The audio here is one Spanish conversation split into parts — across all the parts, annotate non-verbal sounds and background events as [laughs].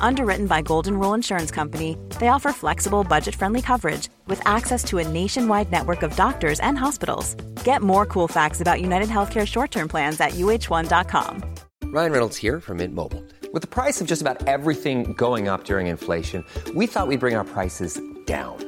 Underwritten by Golden Rule Insurance Company, they offer flexible, budget friendly coverage with access to a nationwide network of doctors and hospitals. Get more cool facts about United Healthcare short term plans at uh1.com. Ryan Reynolds here from Mint Mobile. With the price of just about everything going up during inflation, we thought we'd bring our prices down.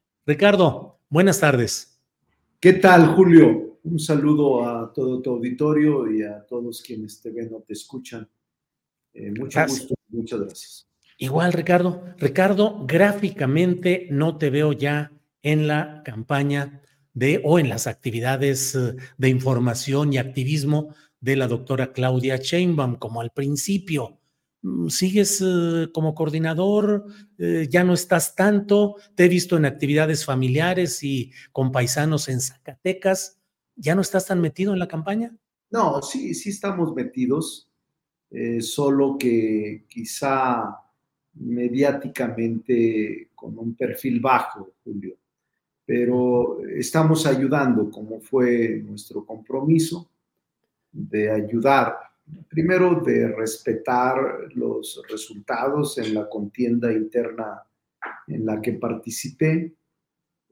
Ricardo, buenas tardes. ¿Qué tal, Julio? Un saludo a todo tu auditorio y a todos quienes te ven o te escuchan. Eh, mucho Gracias. gusto, muchas gracias. Igual, Ricardo. Ricardo, gráficamente no te veo ya en la campaña de o en las actividades eh, de información y activismo de la doctora Claudia Sheinbaum, como al principio. Mm, ¿Sigues eh, como coordinador? Eh, ¿Ya no estás tanto? Te he visto en actividades familiares y con paisanos en Zacatecas. ¿Ya no estás tan metido en la campaña? No, sí, sí estamos metidos, eh, solo que quizá mediáticamente con un perfil bajo, Julio. Pero estamos ayudando, como fue nuestro compromiso, de ayudar, primero de respetar los resultados en la contienda interna en la que participé,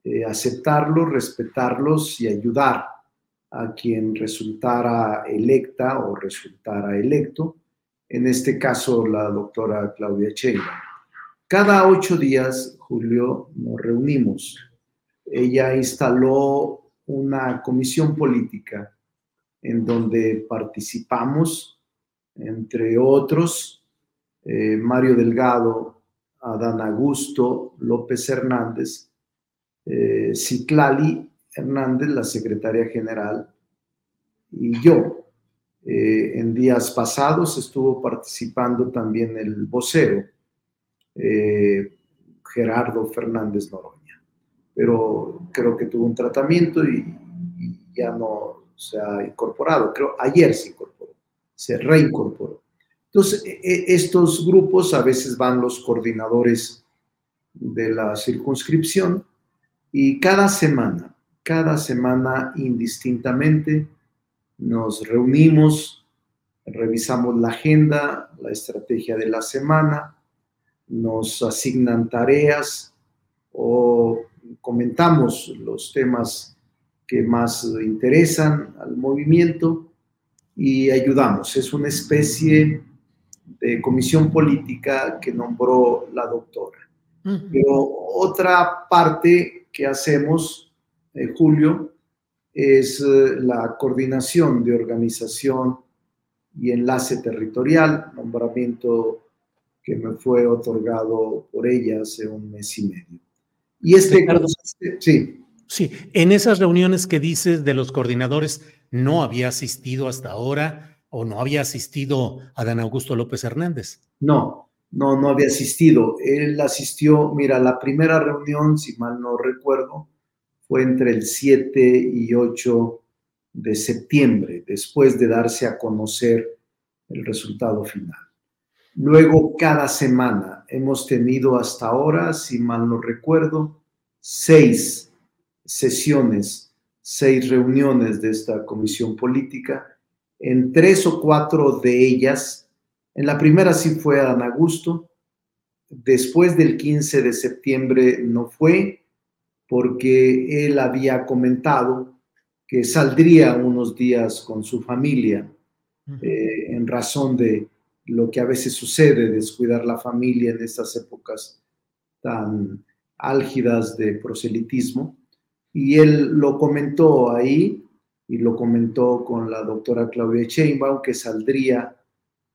eh, aceptarlos, respetarlos y ayudar a quien resultara electa o resultara electo, en este caso la doctora Claudia Sheinbaum. Cada ocho días, Julio, nos reunimos. Ella instaló una comisión política en donde participamos, entre otros, eh, Mario Delgado, Adán Augusto, López Hernández, eh, Hernández, la secretaria general, y yo. Eh, en días pasados estuvo participando también el vocero, eh, Gerardo Fernández Noroña, pero creo que tuvo un tratamiento y ya no se ha incorporado, creo ayer se incorporó, se reincorporó. Entonces, e- e- estos grupos a veces van los coordinadores de la circunscripción y cada semana, cada semana indistintamente nos reunimos, revisamos la agenda, la estrategia de la semana, nos asignan tareas o comentamos los temas que más interesan al movimiento y ayudamos. Es una especie de comisión política que nombró la doctora. Pero otra parte que hacemos, eh, Julio, es eh, la coordinación de organización y enlace territorial, nombramiento que me fue otorgado por ella hace un mes y medio. Y este, Ricardo. sí, Sí, en esas reuniones que dices de los coordinadores, ¿no había asistido hasta ahora o no había asistido Adán Augusto López Hernández? No, no, no había asistido. Él asistió, mira, la primera reunión, si mal no recuerdo, fue entre el 7 y 8 de septiembre, después de darse a conocer el resultado final. Luego, cada semana hemos tenido hasta ahora, si mal no recuerdo, seis sesiones, seis reuniones de esta comisión política. En tres o cuatro de ellas, en la primera sí fue Adán Augusto, después del 15 de septiembre no fue, porque él había comentado que saldría unos días con su familia eh, en razón de lo que a veces sucede, descuidar la familia en estas épocas tan álgidas de proselitismo. Y él lo comentó ahí y lo comentó con la doctora Claudia Sheinbaum, que saldría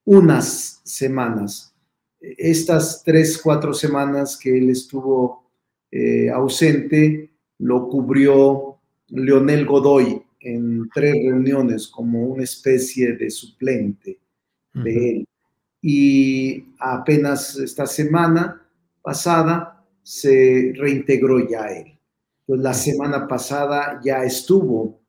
unas semanas. Estas tres, cuatro semanas que él estuvo eh, ausente, lo cubrió Leonel Godoy en tres reuniones como una especie de suplente de él. Y apenas esta semana pasada se reintegró ya él. Pues la semana pasada ya estuvo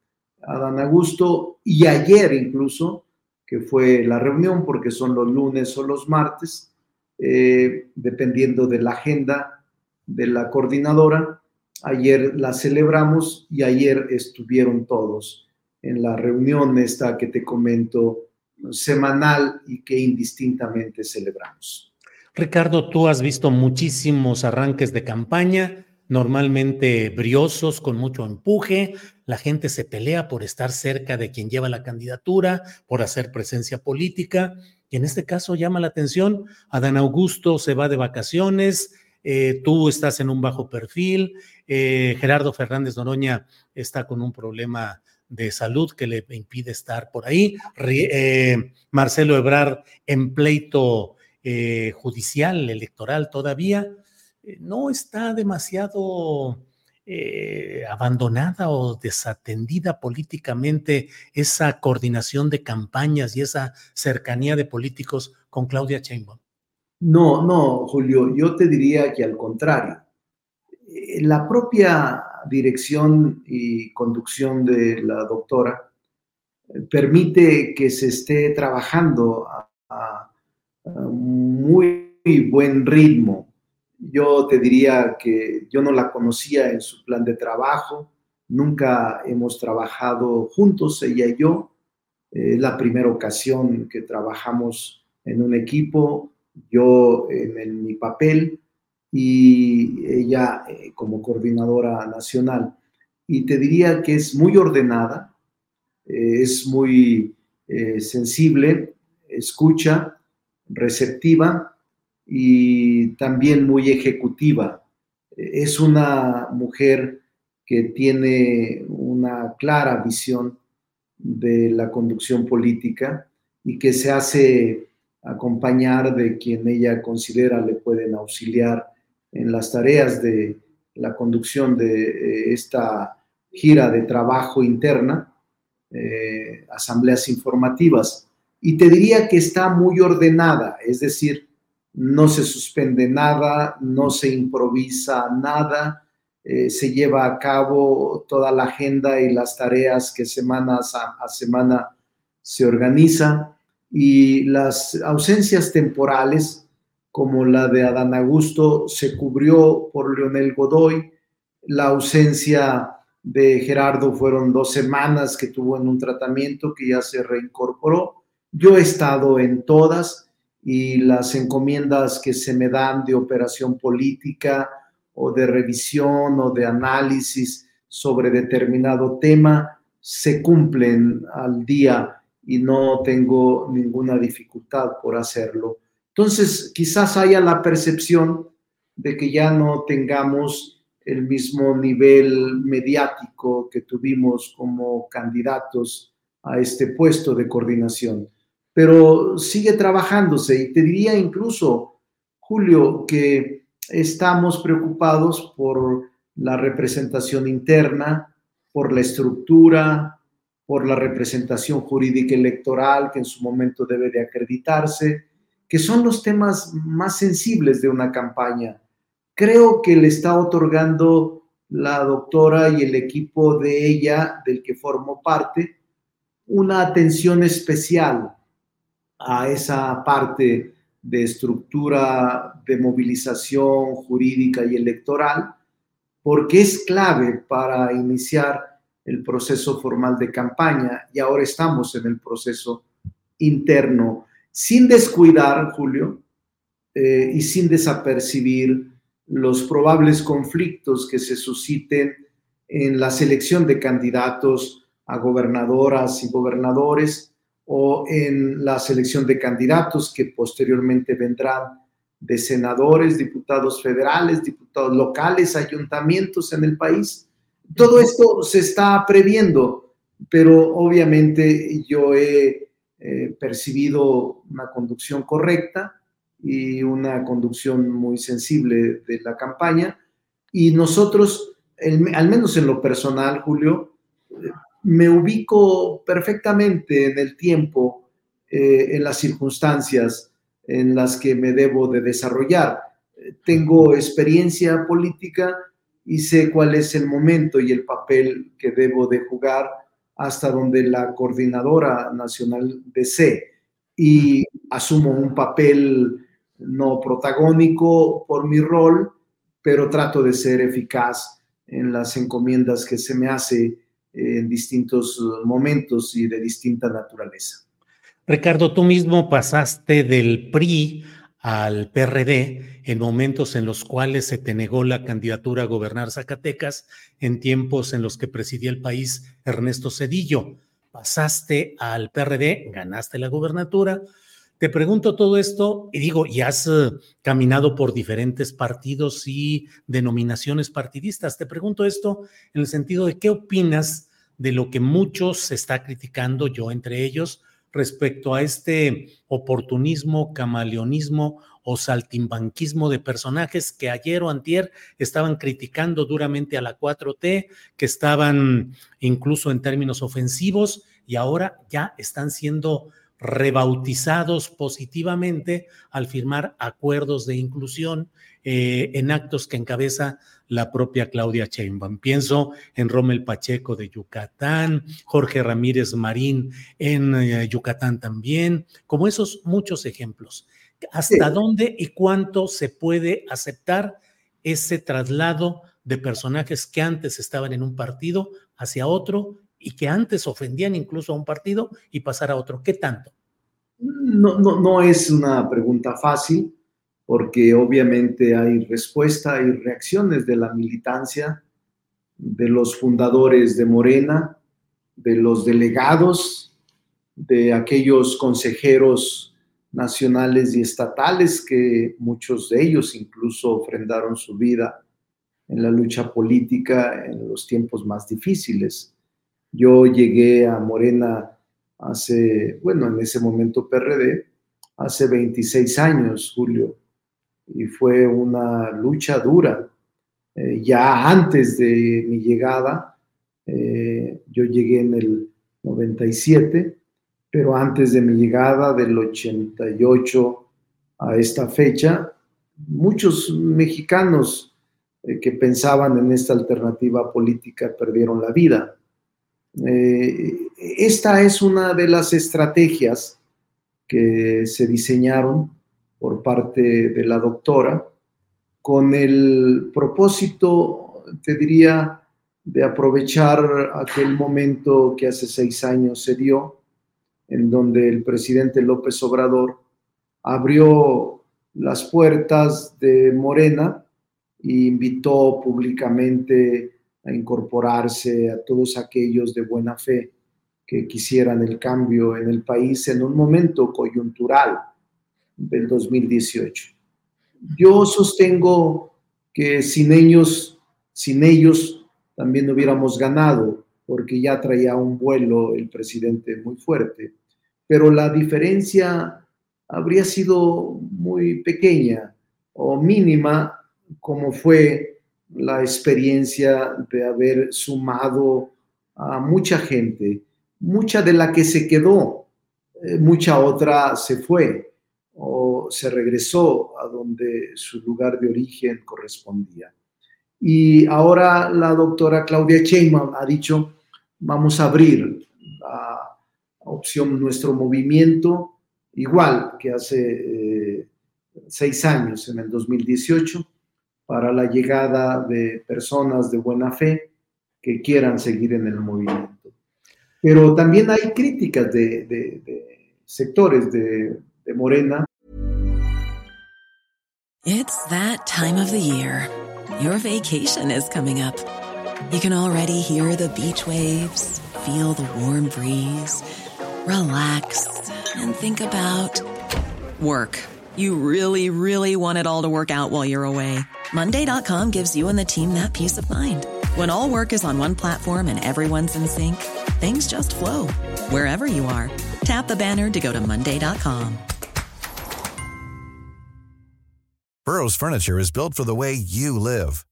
Adán Augusto y ayer incluso, que fue la reunión, porque son los lunes o los martes, eh, dependiendo de la agenda de la coordinadora. Ayer la celebramos y ayer estuvieron todos en la reunión esta que te comento semanal y que indistintamente celebramos. Ricardo, tú has visto muchísimos arranques de campaña, normalmente briosos, con mucho empuje. La gente se pelea por estar cerca de quien lleva la candidatura, por hacer presencia política. Y en este caso llama la atención, Adán Augusto se va de vacaciones, eh, tú estás en un bajo perfil, eh, Gerardo Fernández Noroña está con un problema de salud que le impide estar por ahí, eh, Marcelo Ebrard en pleito judicial, electoral todavía, no está demasiado abandonada o desatendida políticamente esa coordinación de campañas y esa cercanía de políticos con Claudia Sheinbaum. No, no, Julio, yo te diría que al contrario. Eh, la propia dirección y conducción de la doctora eh, permite que se esté trabajando a, muy buen ritmo. Yo te diría que yo no la conocía en su plan de trabajo, nunca hemos trabajado juntos, ella y yo. Es la primera ocasión que trabajamos en un equipo yo en, mi papel y ella eh, como coordinadora nacional. Y te diría que es muy ordenada, eh, es muy eh, sensible, escucha, receptiva y también muy ejecutiva. Es una mujer que tiene una clara visión de la conducción política y que se hace acompañar de quien ella considera le pueden auxiliar en las tareas de la conducción de eh, esta gira de trabajo interna, eh, asambleas informativas. Y te diría que está muy ordenada, es decir, no se suspende nada, no se improvisa nada, eh, se lleva a cabo toda la agenda y las tareas que semana a, semana se organiza y las ausencias temporales, como la de Adán Augusto, se cubrió por Leonel Godoy. La ausencia de Gerardo fueron dos semanas que tuvo en un tratamiento que ya se reincorporó. Yo he estado en todas y las encomiendas que se me dan de operación política o de revisión o de análisis sobre determinado tema se cumplen al día y no tengo ninguna dificultad por hacerlo. Entonces, quizás haya la percepción de que ya no tengamos el mismo nivel mediático que tuvimos como candidatos a este puesto de coordinación, pero sigue trabajándose y te diría incluso, Julio, que estamos preocupados por la representación interna, por la estructura, por la representación jurídica electoral que en su momento debe de acreditarse, que son los temas más sensibles de una campaña. Creo que le está otorgando la doctora y el equipo de ella, del que formo parte, una atención especial a esa parte de estructura de movilización jurídica y electoral, porque es clave para iniciar el proceso formal de campaña y ahora estamos en el proceso interno, sin descuidar, Julio, eh, y sin desapercibir los probables conflictos que se susciten en la selección de candidatos a gobernadoras y gobernadores o en la selección de candidatos que posteriormente vendrán de senadores, diputados federales, diputados locales, ayuntamientos en el país. Todo esto se está previendo, pero obviamente yo he eh, percibido una conducción correcta y una conducción muy sensible de la campaña. Y nosotros, al menos en lo personal, Julio, me ubico perfectamente en el tiempo, eh, en las circunstancias en las que me debo de desarrollar. Tengo experiencia política y sé cuál es el momento y el papel que debo de jugar hasta donde la coordinadora nacional desee. Y asumo un papel no protagónico por mi rol, pero trato de ser eficaz en las encomiendas que se me hace en distintos momentos y de distinta naturaleza. Ricardo, tú mismo pasaste del PRI al PRD en momentos en los cuales se te negó la candidatura a gobernar Zacatecas, en tiempos en los que presidía el país Ernesto Cedillo. Pasaste al PRD, ganaste la gobernatura. Te pregunto todo esto y digo, y has eh, caminado por diferentes partidos y denominaciones partidistas. Te pregunto esto en el sentido de qué opinas de lo que muchos se está criticando, yo entre ellos, respecto a este oportunismo, camaleonismo o saltimbanquismo de personajes que ayer o antier estaban criticando duramente a la 4T, que estaban incluso en términos ofensivos y ahora ya están siendo rebautizados positivamente al firmar acuerdos de inclusión eh, en actos que encabeza la propia Claudia Sheinbaum. Pienso en Rommel Pacheco de Yucatán, Jorge Ramírez Marín en eh, Yucatán también, como esos muchos ejemplos. ¿Hasta dónde y cuánto se puede aceptar ese traslado de personajes que antes estaban en un partido hacia otro y que antes ofendían incluso a un partido y pasar a otro? ¿Qué tanto? No, no, no es una pregunta fácil porque obviamente hay respuesta, y reacciones de la militancia, de los fundadores de Morena, de los delegados, de aquellos consejeros nacionales y estatales que muchos de ellos incluso ofrendaron su vida en la lucha política en los tiempos más difíciles. Yo llegué a Morena hace, bueno, en ese momento PRD, hace 26 años, Julio, y fue una lucha dura. Eh, ya antes de mi llegada, eh, yo llegué en el 97, pero antes de mi llegada del 88 a esta fecha, muchos mexicanos eh, que pensaban en esta alternativa política perdieron la vida. Esta es una de las estrategias que se diseñaron por parte de la doctora, con el propósito, te diría, de aprovechar aquel momento que hace seis años se dio, en donde el presidente López Obrador abrió las puertas de Morena e invitó públicamente a incorporarse a todos aquellos de buena fe que quisieran el cambio en el país en un momento coyuntural del 2018. Yo sostengo que sin ellos, sin ellos también hubiéramos ganado, porque ya traía un vuelo el presidente muy fuerte, pero la diferencia habría sido muy pequeña o mínima, como fue la experiencia de haber sumado a mucha gente, mucha de la que se quedó, eh, mucha otra se fue o se regresó a donde su lugar de origen correspondía. Y ahora la doctora Claudia Sheinbaum ha dicho, vamos a abrir la opción nuestro movimiento, igual que hace eh, seis años, en el 2018, para la llegada de personas de buena fe que quieran seguir en el movimiento. Pero también hay críticas de, de sectores de de Morena. It's that time of the year. Your vacation is coming up. You can already hear the beach waves, feel the warm breeze relax, and think about work. You really, really want it all to work out while you're away. Monday.com gives you and the team that peace of mind. When all work is on one platform and everyone's in sync, things just flow wherever you are. Tap the banner to go to Monday.com. Burrow's furniture is built for the way you live.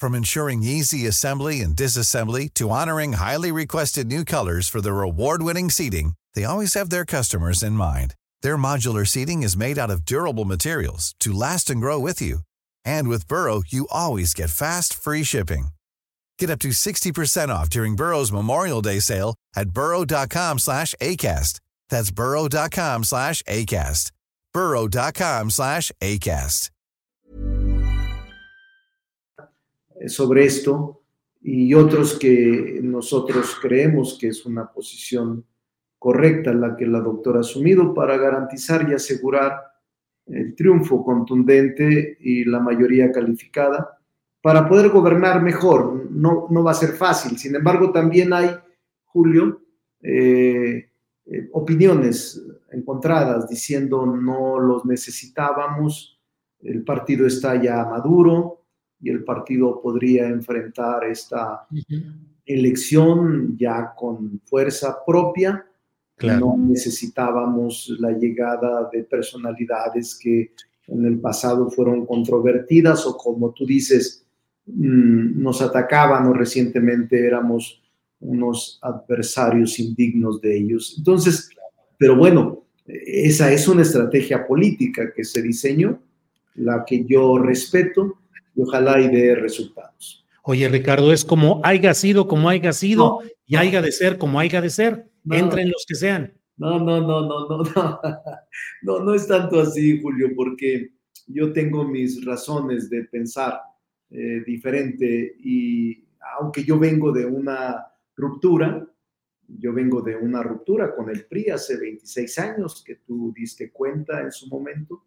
From ensuring easy assembly and disassembly to honoring highly requested new colors for their award winning seating, they always have their customers in mind. Their modular seating is made out of durable materials to last and grow with you. And with Burrow, you always get fast, free shipping. Get up to 60% off during Burrow's Memorial Day sale at burrow.com slash ACAST. That's burrow.com slash ACAST. burrow.com slash ACAST. Eh, sobre esto y otros que nosotros creemos que es una posición correcta la que la doctora ha asumido para garantizar y asegurar el triunfo contundente y la mayoría calificada para poder gobernar mejor. No, no va a ser fácil. Sin embargo, también hay, Julio, eh, eh, opiniones encontradas diciendo no los necesitábamos, el partido está ya maduro y el partido podría enfrentar esta elección ya con fuerza propia no necesitábamos la llegada de personalidades que en el pasado fueron controvertidas o como tú dices, mm, nos atacaban o recientemente éramos unos adversarios indignos de ellos. Entonces, pero bueno, esa es una estrategia política que se diseñó, la que yo respeto y ojalá y dé resultados. Oye, Ricardo, es como haya sido, como haya sido, y haya de ser, como haya de ser. No, Entren los que sean. No, no, no, no, no, no. [laughs] No, no es tanto así, Julio, porque yo tengo mis razones de pensar eh, diferente y aunque yo vengo de una ruptura, yo vengo de una ruptura con el PRI hace 26 años, que tú diste cuenta en su momento,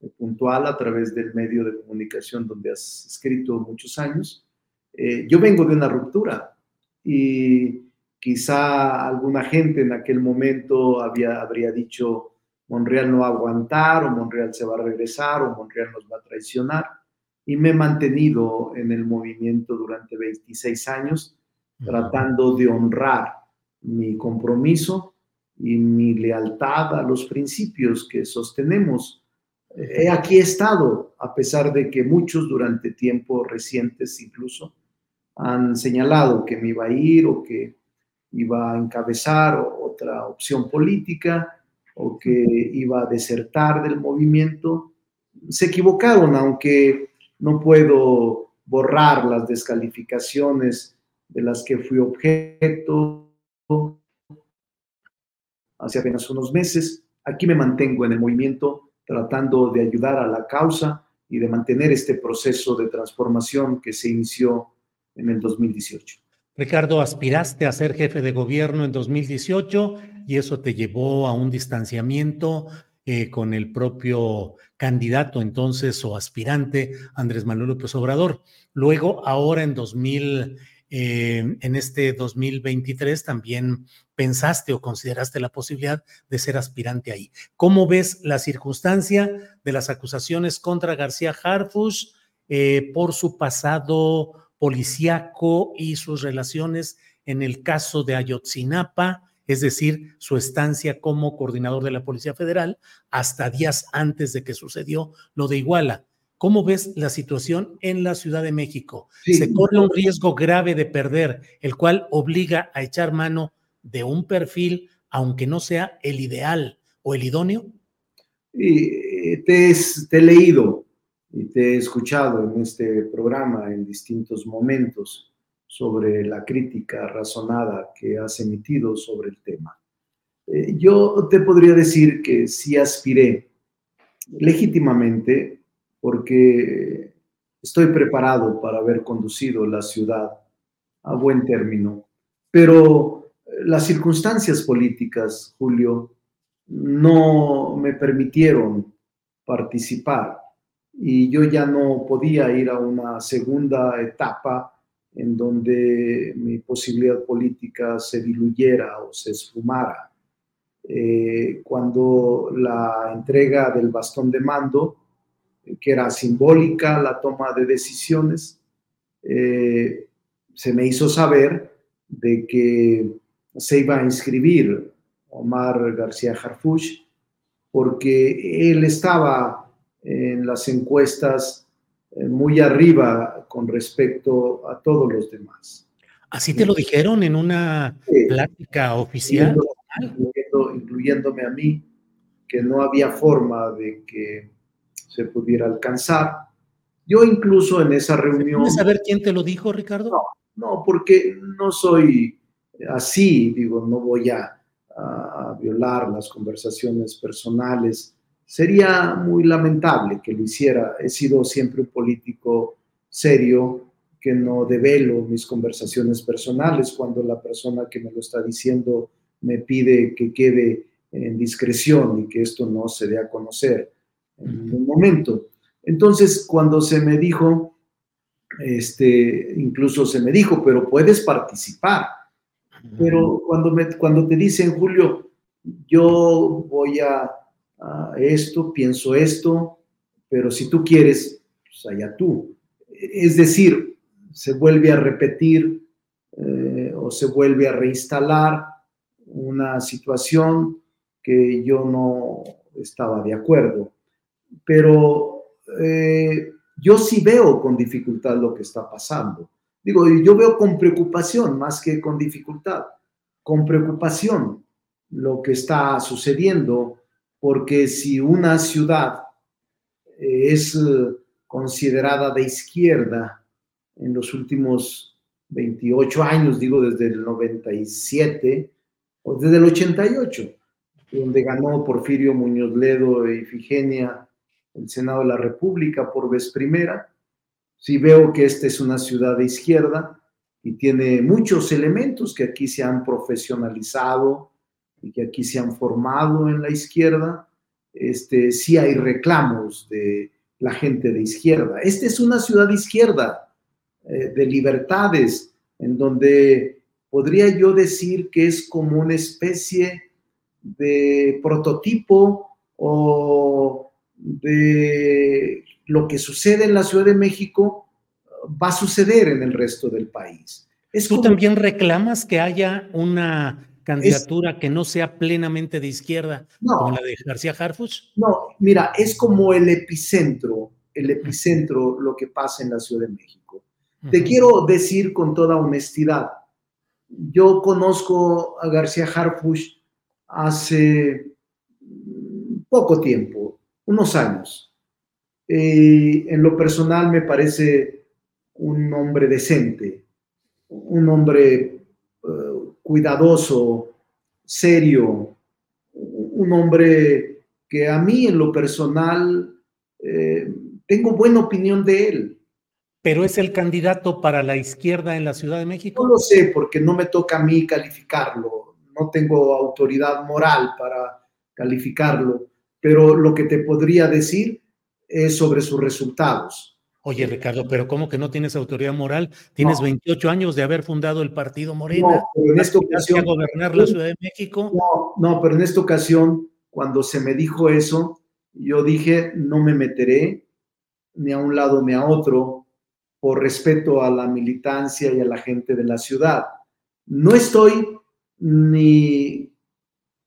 eh, puntual a través del medio de comunicación donde has escrito muchos años. Eh, yo vengo de una ruptura y Quizá alguna gente en aquel momento había, habría dicho, Monreal no va a aguantar o Monreal se va a regresar o Monreal nos va a traicionar. Y me he mantenido en el movimiento durante 26 años tratando de honrar mi compromiso y mi lealtad a los principios que sostenemos. He aquí estado, a pesar de que muchos durante tiempos recientes incluso han señalado que me iba a ir o que iba a encabezar otra opción política o que iba a desertar del movimiento. Se equivocaron, aunque no puedo borrar las descalificaciones de las que fui objeto hace apenas unos meses. Aquí me mantengo en el movimiento tratando de ayudar a la causa y de mantener este proceso de transformación que se inició en el 2018. Ricardo, aspiraste a ser jefe de gobierno en 2018 y eso te llevó a un distanciamiento eh, con el propio candidato entonces o aspirante Andrés Manuel López Obrador. Luego, ahora en 2000, eh, en este 2023 también pensaste o consideraste la posibilidad de ser aspirante ahí. ¿Cómo ves la circunstancia de las acusaciones contra García Harfush eh, por su pasado? Policíaco y sus relaciones en el caso de Ayotzinapa, es decir, su estancia como coordinador de la Policía Federal hasta días antes de que sucedió lo de Iguala. ¿Cómo ves la situación en la Ciudad de México? Se corre un riesgo grave de perder, el cual obliga a echar mano de un perfil, aunque no sea el ideal o el idóneo. Y te, te he leído y te he escuchado en este programa en distintos momentos sobre la crítica razonada que has emitido sobre el tema. Eh, yo te podría decir que sí aspiré legítimamente porque estoy preparado para haber conducido la ciudad a buen término, pero las circunstancias políticas, Julio, no me permitieron participar y yo ya no podía ir a una segunda etapa en donde mi posibilidad política se diluyera o se esfumara. eh, cuando la entrega del bastón de mando, que era simbólica la toma de decisiones, eh, se me hizo saber de que se iba a inscribir Omar García Harfuch porque él estaba en las encuestas eh, muy arriba con respecto a todos los demás. ¿Así te lo dijeron en una plática oficial? incluyéndome a mí, que no había forma de que se pudiera alcanzar. Yo incluso en esa reunión... ¿Puedes saber quién te lo dijo, Ricardo? No, no, porque no soy así, digo, no voy a, a violar las conversaciones personales. Sería muy lamentable que lo hiciera. He sido siempre un político serio, que no develo mis conversaciones personales cuando la persona que me lo está diciendo me pide que quede en discreción y que esto no se dé a conocer en un momento. Entonces, cuando se me dijo, este, incluso se me dijo, pero puedes participar. Pero cuando, me, cuando te dicen, Julio, yo voy a, esto, pienso esto, pero si tú quieres, pues allá tú. Es decir, se vuelve a repetir eh, o se vuelve a reinstalar una situación que yo no estaba de acuerdo. Pero eh, yo sí veo con dificultad lo que está pasando. Digo, yo veo con preocupación más que con dificultad, con preocupación lo que está sucediendo, porque si una ciudad eh, es eh, considerada de izquierda en los últimos 28 años, digo desde el 97 o desde el 88, donde ganó Porfirio Muñoz Ledo e Ifigenia el Senado de la República por vez primera, si veo que esta es una ciudad de izquierda y tiene muchos elementos que aquí se han profesionalizado y que aquí se han formado en la izquierda, este, sí hay reclamos de la gente de izquierda. Esta es una ciudad de izquierda, eh, de libertades, en donde podría yo decir que es como una especie de prototipo o de lo que sucede en la Ciudad de México va a suceder en el resto del país. ¿Tú también reclamas que haya una candidatura que no sea plenamente de izquierda, como la de García Harfus? No, mira, es como el epicentro, el epicentro lo que pasa en la Ciudad de México. Te quiero decir con toda honestidad, yo conozco a García Harfus hace poco tiempo, unos años. Eh, en lo personal me parece un hombre decente, un hombre eh, cuidadoso, serio, un hombre que a mí en lo personal eh, tengo buena opinión de él. ¿Pero es el candidato para la izquierda en la Ciudad de México? No lo sé, porque no me toca a mí calificarlo. No tengo autoridad moral para calificarlo pero lo que te podría decir es sobre sus resultados. Oye, Ricardo, pero ¿cómo que no tienes autoridad moral? Tienes 28 años de haber fundado el partido Morena. No, pero en esta ocasión. A gobernar la Ciudad de México. No, no, pero en esta ocasión, cuando se me dijo eso, yo dije, no me meteré ni a un lado ni a otro por respeto a la militancia y a la gente de la ciudad. No estoy ni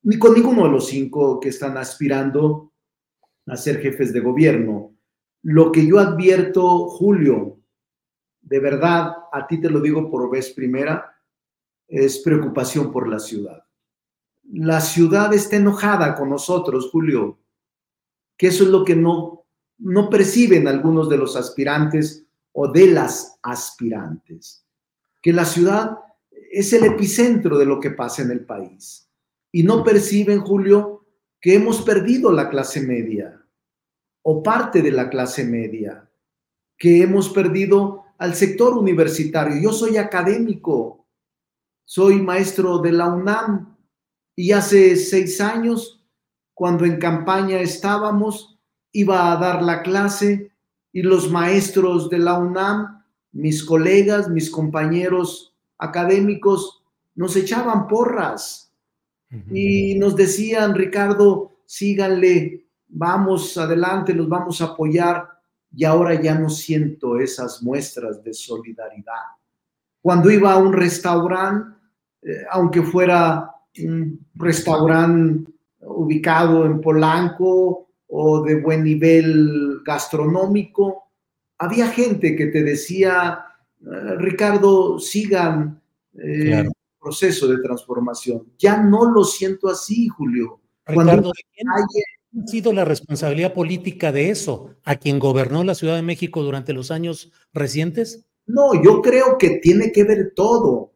ni con ninguno de los cinco que están aspirando a ser jefes de gobierno. Lo que yo advierto, Julio, de verdad, a ti te lo digo por vez primera, es preocupación por la ciudad. La ciudad está enojada con nosotros, Julio, que eso es lo que no, no perciben algunos de los aspirantes o de las aspirantes, que la ciudad es el epicentro de lo que pasa en el país y no perciben, Julio, que hemos perdido la clase media o parte de la clase media, que hemos perdido al sector universitario. Yo soy académico, soy maestro de la UNAM y hace seis años, cuando en campaña estábamos, iba a dar la clase y los maestros de la UNAM, mis colegas, mis compañeros académicos, nos echaban porras Y nos decían, Ricardo, síganle, vamos adelante, los vamos a apoyar. Y ahora ya no siento esas muestras de solidaridad. Cuando iba a un restaurante, eh, aunque fuera un restaurante ubicado en Polanco o de buen nivel gastronómico, había gente que te decía, eh, Ricardo, sigan eh, el proceso de transformación. Ya no lo siento así, Julio. Ricardo, ¿quién ha sido la responsabilidad política de eso? ¿A quien gobernó la Ciudad de México durante los años recientes? No, yo creo que tiene que ver todo.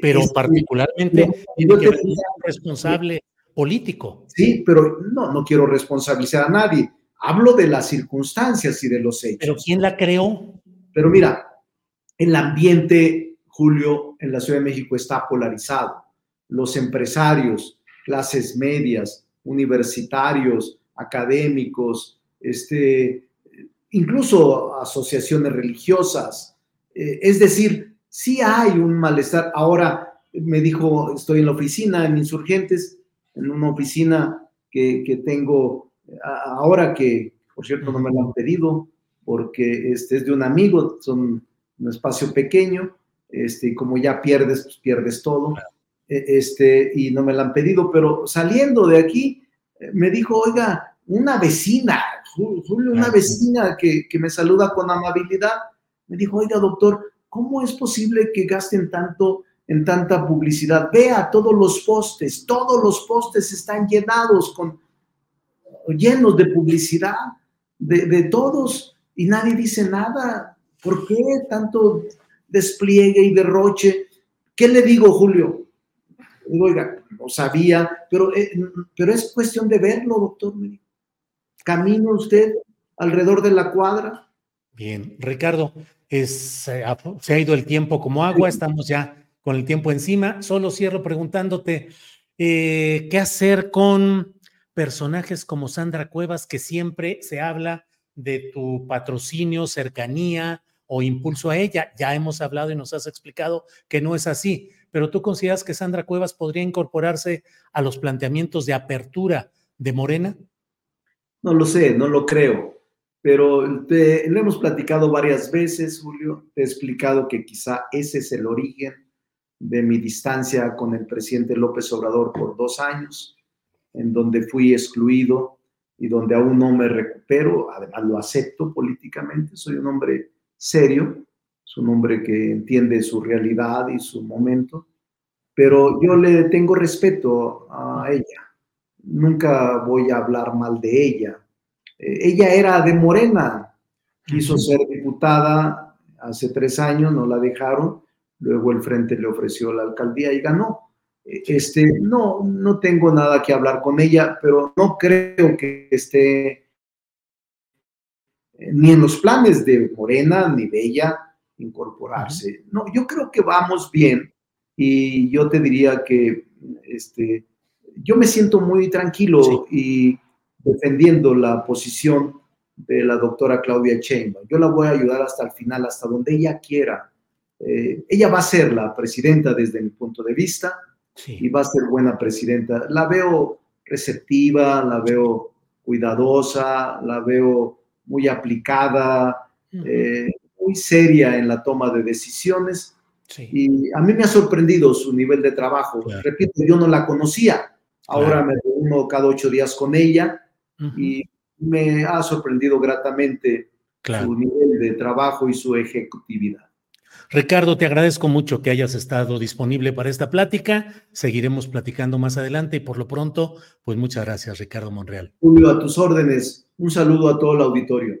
Pero particularmente tiene que ver un responsable político. Sí, pero no, no quiero responsabilizar a nadie. Hablo de las circunstancias y de los hechos. ¿Pero quién la creó? Pero mira, el ambiente, Julio, en la Ciudad de México está polarizado. Los empresarios, clases medias, universitarios, académicos, este, incluso asociaciones religiosas. Eh, es decir, sí hay un malestar. Ahora me dijo, estoy en la oficina, en Insurgentes, en una oficina que, que tengo ahora que, por cierto, no me lo han pedido, porque este es de un amigo, son un espacio pequeño, este, como ya pierdes, pues pierdes todo, este, y no me lo han pedido, pero saliendo de aquí, eh, me dijo, oiga, una vecina, Julio, una vecina que, que me saluda con amabilidad, me dijo, oiga, doctor, ¿cómo es posible que gasten tanto en tanta publicidad? Vea todos los postes, todos los postes están llenados con llenos de publicidad de, de todos y nadie dice nada. ¿Por qué tanto despliegue y derroche? ¿Qué le digo, Julio? Oiga, no sabía, pero, eh, pero es cuestión de verlo, doctor. ¿Camina usted alrededor de la cuadra? Bien, Ricardo, es, se ha ido el tiempo como agua, estamos ya con el tiempo encima. Solo cierro preguntándote, eh, ¿qué hacer con personajes como Sandra Cuevas, que siempre se habla de tu patrocinio, cercanía o impulso a ella. Ya hemos hablado y nos has explicado que no es así, pero tú consideras que Sandra Cuevas podría incorporarse a los planteamientos de apertura de Morena? No lo sé, no lo creo, pero te, lo hemos platicado varias veces, Julio. Te he explicado que quizá ese es el origen de mi distancia con el presidente López Obrador por dos años en donde fui excluido y donde aún no me recupero, además lo acepto políticamente, soy un hombre serio, es un hombre que entiende su realidad y su momento, pero yo le tengo respeto a ella, nunca voy a hablar mal de ella. Eh, ella era de Morena, quiso ser diputada hace tres años, no la dejaron, luego el Frente le ofreció la alcaldía y ganó. Este, no, no tengo nada que hablar con ella, pero no creo que esté eh, ni en los planes de Morena ni de ella incorporarse. No, yo creo que vamos bien y yo te diría que este, yo me siento muy tranquilo y defendiendo la posición de la doctora Claudia Sheinbaum. Yo la voy a ayudar hasta el final, hasta donde ella quiera. Eh, ella va a ser la presidenta desde mi punto de vista y va a ser buena presidenta. La veo receptiva, la veo cuidadosa, la veo muy aplicada, eh, muy seria en la toma de decisiones. Y a mí me ha sorprendido su nivel de trabajo. Repito, yo no la conocía. Ahora me reúno cada ocho días con ella y me ha sorprendido gratamente su nivel de trabajo y su ejecutividad. Ricardo, te agradezco mucho que hayas estado disponible para esta plática. Seguiremos platicando más adelante y por lo pronto, pues muchas gracias, Ricardo Monreal. Julio, a tus órdenes. Un saludo a todo el auditorio.